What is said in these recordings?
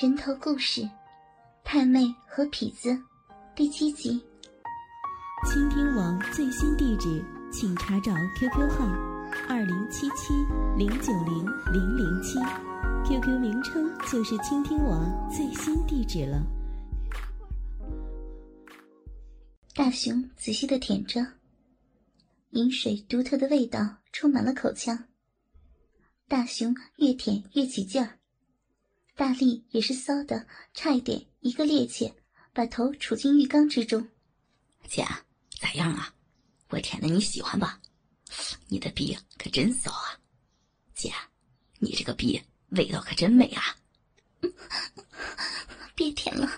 人头故事，《太妹和痞子》第七集。倾听网最新地址，请查找 QQ 号二零七七零九零零零七，QQ 名称就是倾听网最新地址了。大熊仔细的舔着，饮水独特的味道充满了口腔。大熊越舔越起劲儿。大力也是骚的，差一点一个趔趄，把头杵进浴缸之中。姐，咋样啊？我舔的你喜欢吧？你的逼可真骚啊！姐，你这个逼味道可真美啊！别舔了，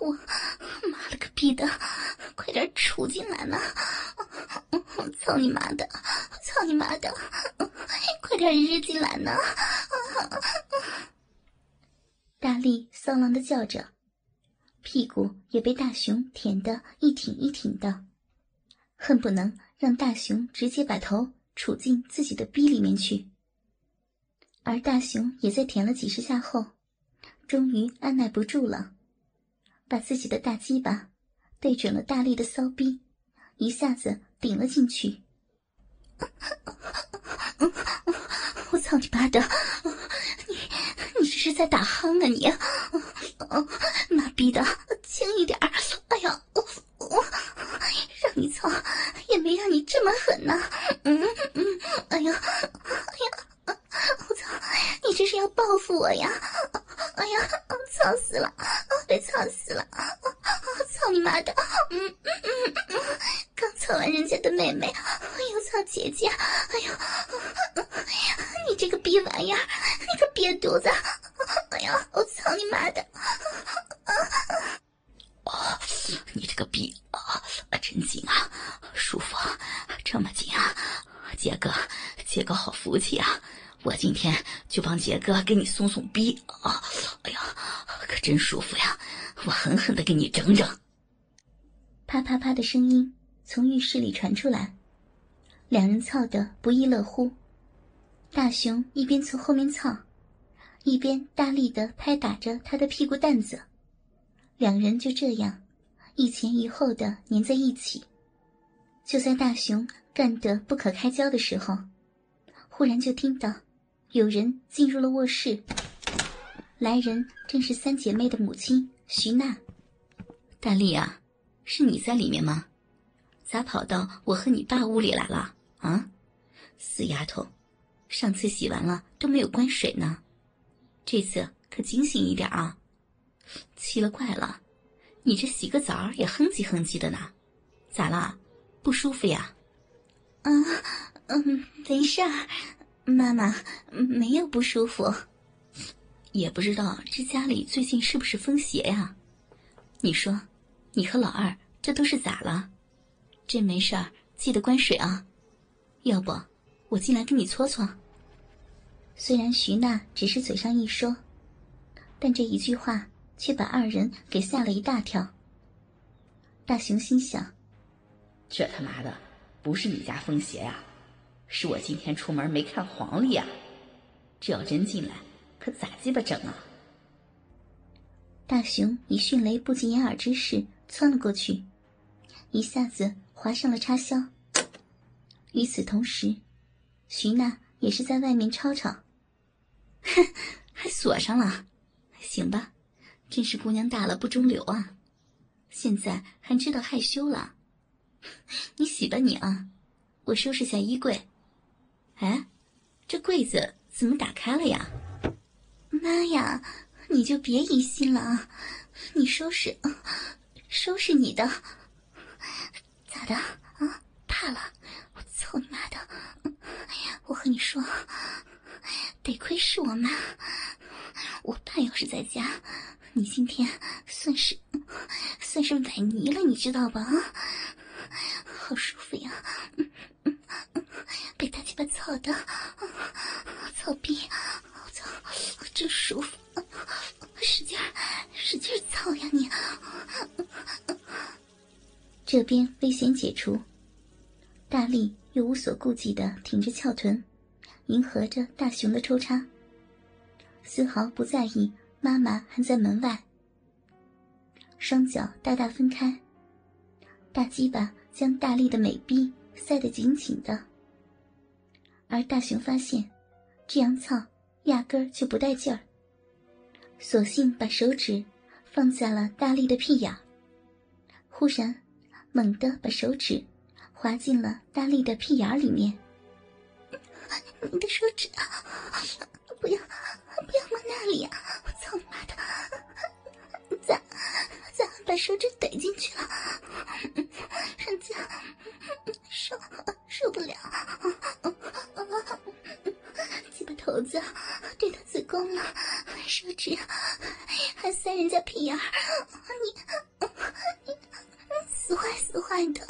我妈了个逼的，快点杵进来呢！操你妈的！操你妈的！快点日进来呢！大力骚浪的叫着，屁股也被大熊舔得一挺一挺的，恨不能让大熊直接把头杵进自己的逼里面去。而大熊也在舔了几十下后，终于按耐不住了，把自己的大鸡巴对准了大力的骚逼，一下子顶了进去。我操你妈的！是在打鼾啊你！妈逼的，轻一点！哎呀，我我让你操，也没让你这么狠呐！嗯嗯，哎呀哎呀，我操！你这是要报复我呀！哎呀，操死了！被操死了！操你妈的！嗯嗯嗯嗯，刚操完人家的妹妹，又操姐姐！哎呦，你这个逼玩意儿，你个瘪犊子！我操你妈的！啊！你这个逼啊，真紧啊，舒服，这么紧啊！杰哥，杰哥好福气啊！我今天就帮杰哥给你松松逼啊！哎呀，可真舒服呀！我狠狠的给你整整。啪啪啪的声音从浴室里传出来，两人操得不亦乐乎。大熊一边从后面操。一边大力的拍打着他的屁股蛋子，两人就这样一前一后的粘在一起。就在大熊干得不可开交的时候，忽然就听到有人进入了卧室。来人正是三姐妹的母亲徐娜。大力啊，是你在里面吗？咋跑到我和你爸屋里来了？啊，死丫头，上次洗完了都没有关水呢。这次可警醒一点啊！奇了怪了，你这洗个澡也哼唧哼唧的呢，咋啦？不舒服呀？嗯嗯，没事儿，妈妈没有不舒服。也不知道这家里最近是不是风邪呀？你说，你和老二这都是咋了？这没事儿，记得关水啊。要不我进来给你搓搓。虽然徐娜只是嘴上一说，但这一句话却把二人给吓了一大跳。大雄心想：这他妈的不是你家风邪呀，是我今天出门没看黄历呀！这要真进来，可咋鸡巴整啊？大雄以迅雷不及掩耳之势窜了过去，一下子划上了插销。与此同时，徐娜也是在外面吵吵。哼，还锁上了，行吧，真是姑娘大了不中留啊！现在还知道害羞了，你洗吧你啊，我收拾下衣柜。哎，这柜子怎么打开了呀？妈呀，你就别疑心了啊！你收拾，收拾你的，咋的啊？怕了？操你妈的！我和你说。得亏是我妈，我爸要是在家，你今天算是算是崴泥了，你知道吧？啊好舒服呀，被大鸡巴操的，操逼，我操，真舒服，使劲使劲操呀你！这边危险解除，大力又无所顾忌的挺着翘臀。迎合着大熊的抽插，丝毫不在意妈妈还在门外，双脚大大分开，大鸡巴将大力的美臂塞得紧紧的。而大雄发现，这样操压根儿就不带劲儿，索性把手指放在了大力的屁眼，忽然猛地把手指滑进了大力的屁眼里面。你的手指啊，不要不要摸那里啊！我操你妈的！咋咋把手指怼进去了？人家受受不了，鸡巴头子对他子宫了，手指还塞人家屁眼儿，你你死坏死坏的！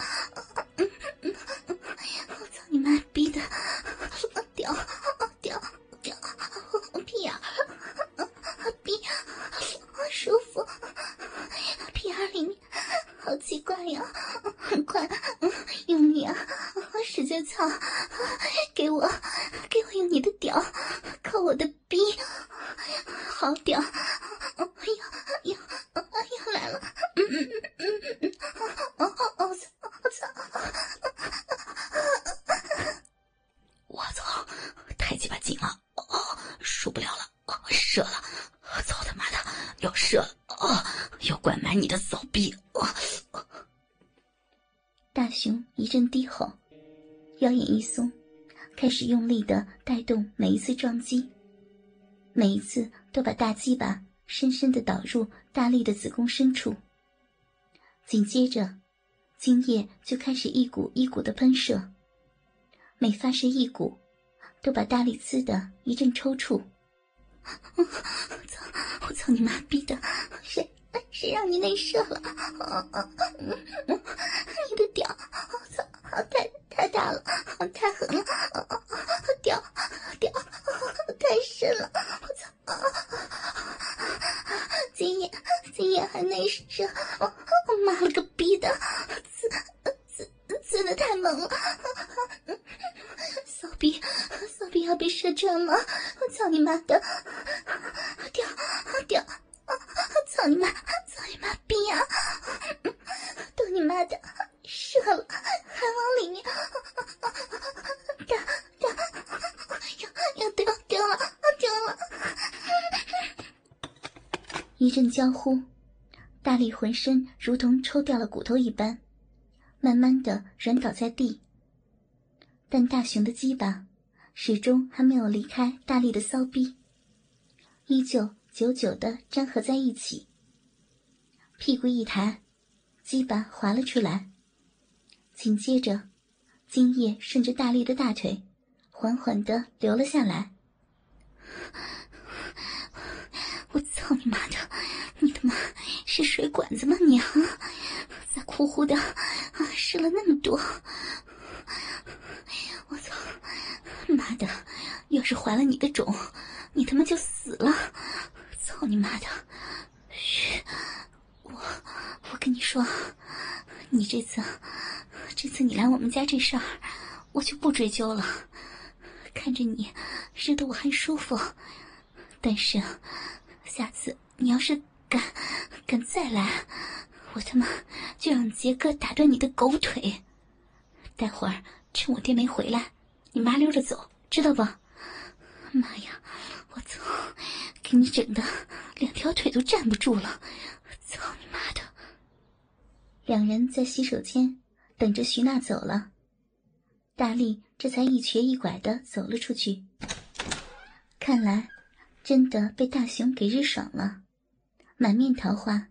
操，给我给我用你的屌靠我的逼，好屌！哎呀呀呀来了！嗯嗯嗯嗯嗯，哦哦哦操我操！我操，太鸡巴紧了，哦，受不了了，哦，射了，操他妈的，要射了，哦，要灌满你的骚逼，哦！大熊一阵低吼，腰眼一松，开始用力的带动每一次撞击，每一次都把大鸡巴深深的导入大力的子宫深处。紧接着，精液就开始一股一股的喷射。每发射一股，都把大力呲的一阵抽搐。我操！我操你妈逼的！谁谁让你内射了？你的屌！我！太，狠了！屌屌太深了！我操！今夜今夜还内射！我妈了个逼的！呲呲呲的太猛了！骚逼，骚逼要被射穿了！我操你妈的！屌屌！操你妈！操你妈逼呀！都你妈的射了，里面！屌屌！要要掉掉了，掉了！一阵娇呼，大力浑身如同抽掉了骨头一般，慢慢的软倒在地。但大熊的鸡巴始终还没有离开大力的骚逼，依旧久久的粘合在一起。屁股一抬，鸡巴滑了出来，紧接着，精液顺着大力的大腿，缓缓的流了下来。我操你妈的！你他妈是水管子吗你啊？咋呼呼的啊？湿了那么多！我操！妈的！要是怀了你的种，你他妈就死了！操你妈的！嘘，我我跟你说，你这次这次你来我们家这事儿，我就不追究了。看着你热得我还舒服，但是下次你要是敢敢再来，我他妈就让杰哥打断你的狗腿！待会儿趁我爹没回来，你麻溜着走，知道不？妈呀，我操，给你整的两条腿都站不住了！操你妈的！两人在洗手间等着徐娜走了，大力这才一瘸一拐的走了出去。看来真的被大熊给日爽了，满面桃花。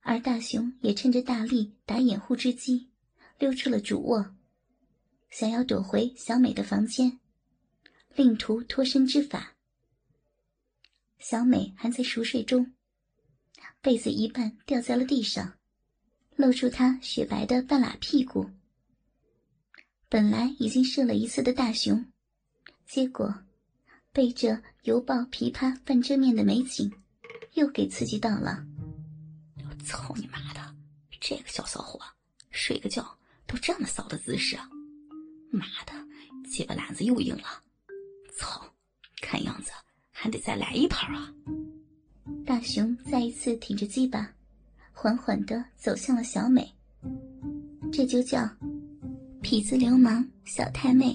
而大熊也趁着大力打掩护之机，溜出了主卧，想要躲回小美的房间，另图脱身之法。小美还在熟睡中，被子一半掉在了地上，露出他雪白的半拉屁股。本来已经射了一次的大熊，结果被这犹抱琵琶半遮面的美景，又给刺激到了。操你妈的！这个小骚货，睡个觉都这么骚的姿势！妈的，鸡巴篮子又硬了！操，看样子还得再来一盘啊！大雄再一次挺着鸡巴，缓缓的走向了小美。这就叫痞子流氓小太妹，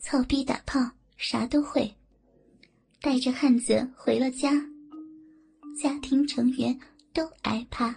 操逼打炮啥都会，带着汉子回了家，家庭成员都挨怕。